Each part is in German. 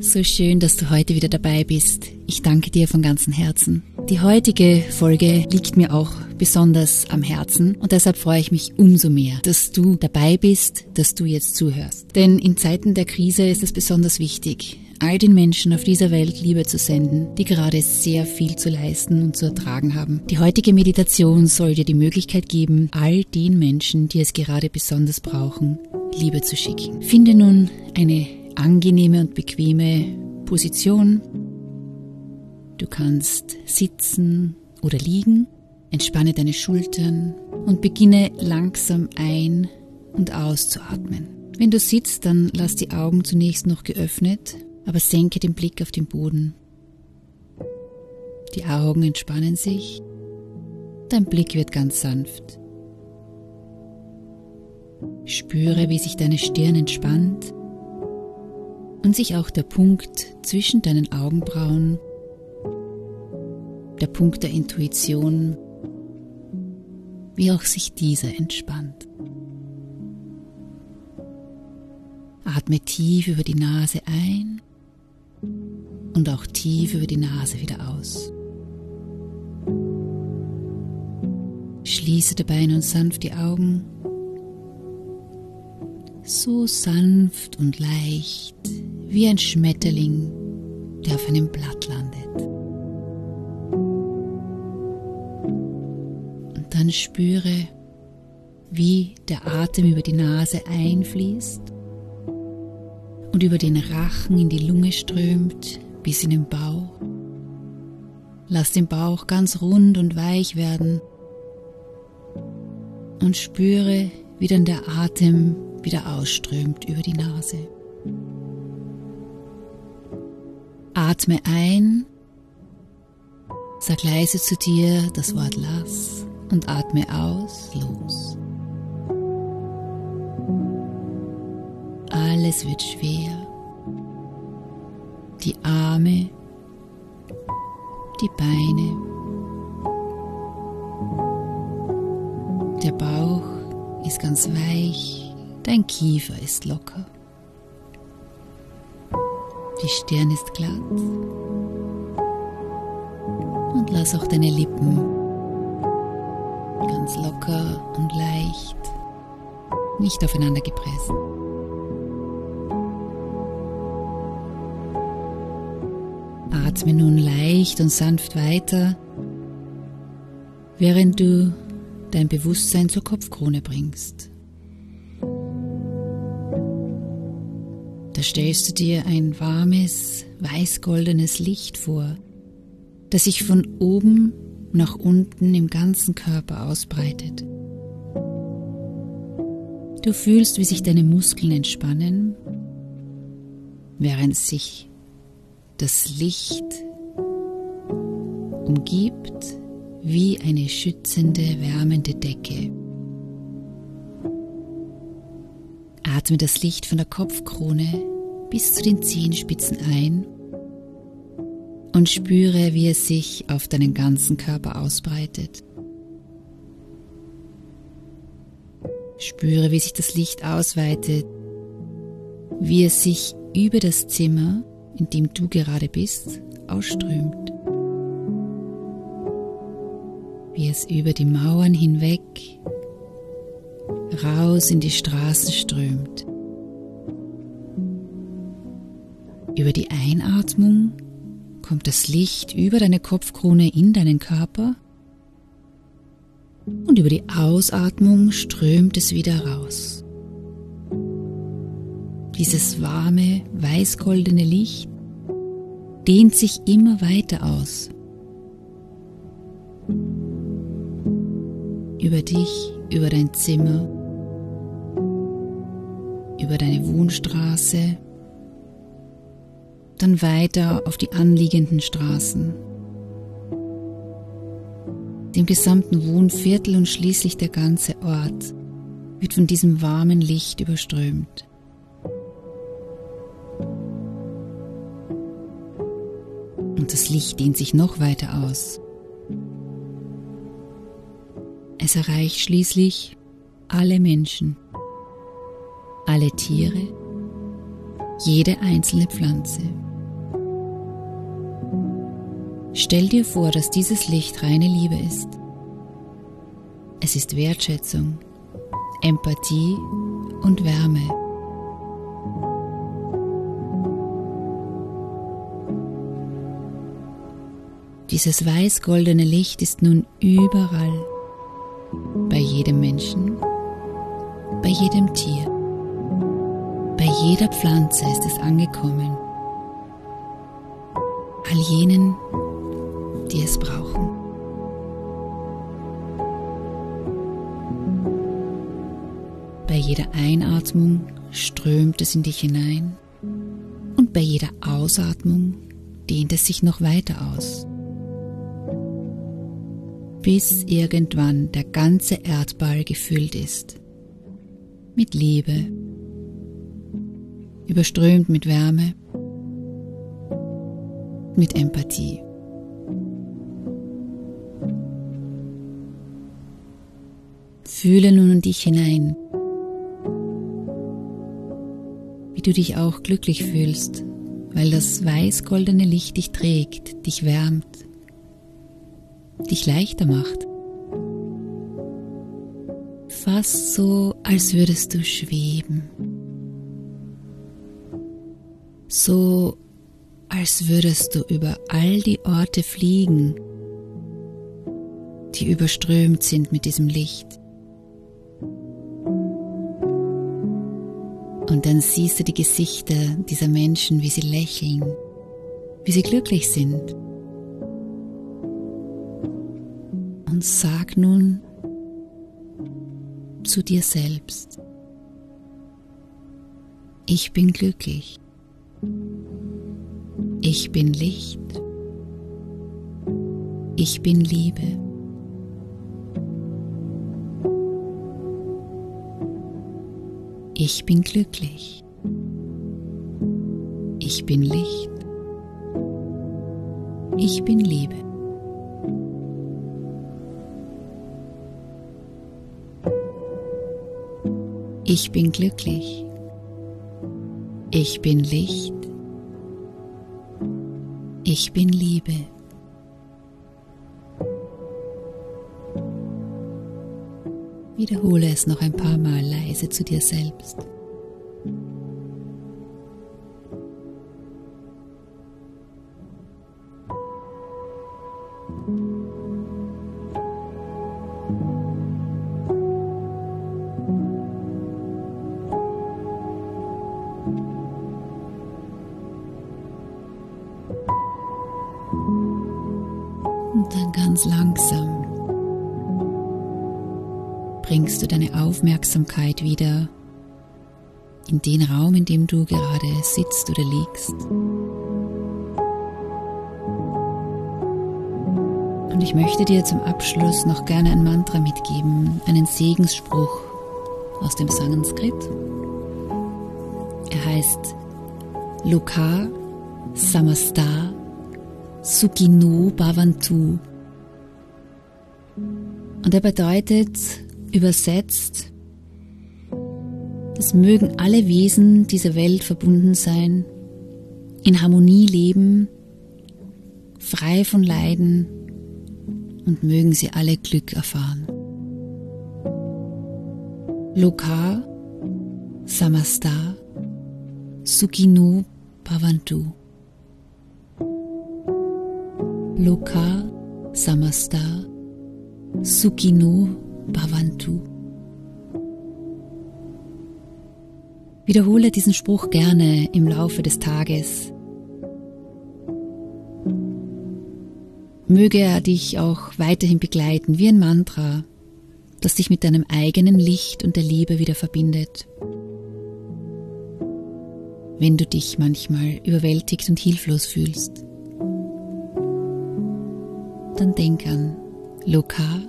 So schön, dass du heute wieder dabei bist. Ich danke dir von ganzem Herzen. Die heutige Folge liegt mir auch besonders am Herzen und deshalb freue ich mich umso mehr, dass du dabei bist, dass du jetzt zuhörst. Denn in Zeiten der Krise ist es besonders wichtig, all den Menschen auf dieser Welt Liebe zu senden, die gerade sehr viel zu leisten und zu ertragen haben. Die heutige Meditation soll dir die Möglichkeit geben, all den Menschen, die es gerade besonders brauchen, Liebe zu schicken. Finde nun eine angenehme und bequeme Position. Du kannst sitzen oder liegen, entspanne deine Schultern und beginne langsam ein- und auszuatmen. Wenn du sitzt, dann lass die Augen zunächst noch geöffnet, aber senke den Blick auf den Boden. Die Augen entspannen sich, dein Blick wird ganz sanft. Spüre, wie sich deine Stirn entspannt und sich auch der Punkt zwischen deinen Augenbrauen, der Punkt der Intuition, wie auch sich dieser entspannt. Atme tief über die Nase ein und auch tief über die Nase wieder aus. Schließe dabei nun sanft die Augen so sanft und leicht wie ein Schmetterling, der auf einem Blatt landet. Und dann spüre, wie der Atem über die Nase einfließt und über den Rachen in die Lunge strömt bis in den Bauch. Lass den Bauch ganz rund und weich werden und spüre, wie dann der Atem wieder ausströmt über die Nase. Atme ein, sag leise zu dir das Wort lass und atme aus, los. Alles wird schwer. Die Arme, die Beine, der Bauch ist ganz weich Dein Kiefer ist locker. Die Stirn ist glatt. Und lass auch deine Lippen ganz locker und leicht, nicht aufeinander gepresst. Atme nun leicht und sanft weiter, während du dein Bewusstsein zur Kopfkrone bringst. Stellst du dir ein warmes, weißgoldenes Licht vor, das sich von oben nach unten im ganzen Körper ausbreitet. Du fühlst, wie sich deine Muskeln entspannen, während sich das Licht umgibt wie eine schützende, wärmende Decke. Atme das Licht von der Kopfkrone bis zu den Zehenspitzen ein und spüre, wie es sich auf deinen ganzen Körper ausbreitet. Spüre, wie sich das Licht ausweitet, wie es sich über das Zimmer, in dem du gerade bist, ausströmt. Wie es über die Mauern hinweg raus in die Straßen strömt. Über die Einatmung kommt das Licht über deine Kopfkrone in deinen Körper Und über die Ausatmung strömt es wieder raus. Dieses warme, weißgoldene Licht dehnt sich immer weiter aus. Über dich, über dein Zimmer, über deine Wohnstraße, dann weiter auf die anliegenden Straßen, dem gesamten Wohnviertel und schließlich der ganze Ort wird von diesem warmen Licht überströmt. Und das Licht dehnt sich noch weiter aus. Es erreicht schließlich alle Menschen, alle Tiere, jede einzelne Pflanze. Stell dir vor, dass dieses Licht reine Liebe ist. Es ist Wertschätzung, Empathie und Wärme. Dieses weiß-goldene Licht ist nun überall, bei jedem Menschen, bei jedem Tier, bei jeder Pflanze ist es angekommen. All jenen, die es brauchen. Bei jeder Einatmung strömt es in dich hinein und bei jeder Ausatmung dehnt es sich noch weiter aus, bis irgendwann der ganze Erdball gefüllt ist mit Liebe, überströmt mit Wärme, mit Empathie. Fühle nun in dich hinein, wie du dich auch glücklich fühlst, weil das weiß-goldene Licht dich trägt, dich wärmt, dich leichter macht. Fast so, als würdest du schweben. So, als würdest du über all die Orte fliegen, die überströmt sind mit diesem Licht. Und dann siehst du die Gesichter dieser Menschen, wie sie lächeln, wie sie glücklich sind. Und sag nun zu dir selbst, ich bin glücklich, ich bin Licht, ich bin Liebe. Ich bin glücklich. Ich bin Licht. Ich bin Liebe. Ich bin glücklich. Ich bin Licht. Ich bin Liebe. Wiederhole es noch ein paar Mal leise zu dir selbst. Und dann ganz langsam bringst du deine Aufmerksamkeit wieder in den Raum, in dem du gerade sitzt oder liegst. Und ich möchte dir zum Abschluss noch gerne ein Mantra mitgeben, einen Segensspruch aus dem Sanskrit. Er heißt Loka Samasta Sukino Bhavantu. Und er bedeutet Übersetzt, es mögen alle Wesen dieser Welt verbunden sein, in Harmonie leben, frei von Leiden und mögen sie alle Glück erfahren. Loka Samasta Sukino Bhavantu Loka Samasta Sukino Bhavantu. Wiederhole diesen Spruch gerne im Laufe des Tages. Möge er dich auch weiterhin begleiten wie ein Mantra, das dich mit deinem eigenen Licht und der Liebe wieder verbindet. Wenn du dich manchmal überwältigt und hilflos fühlst, dann denk an Loka,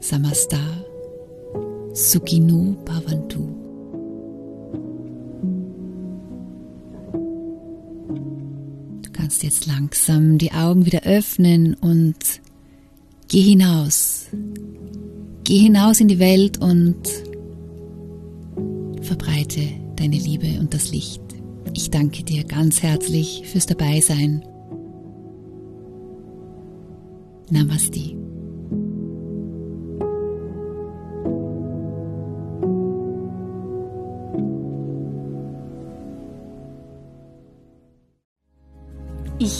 Samasta, Sukino Bhavantu. Du kannst jetzt langsam die Augen wieder öffnen und geh hinaus. Geh hinaus in die Welt und verbreite deine Liebe und das Licht. Ich danke dir ganz herzlich fürs Dabeisein. Namaste.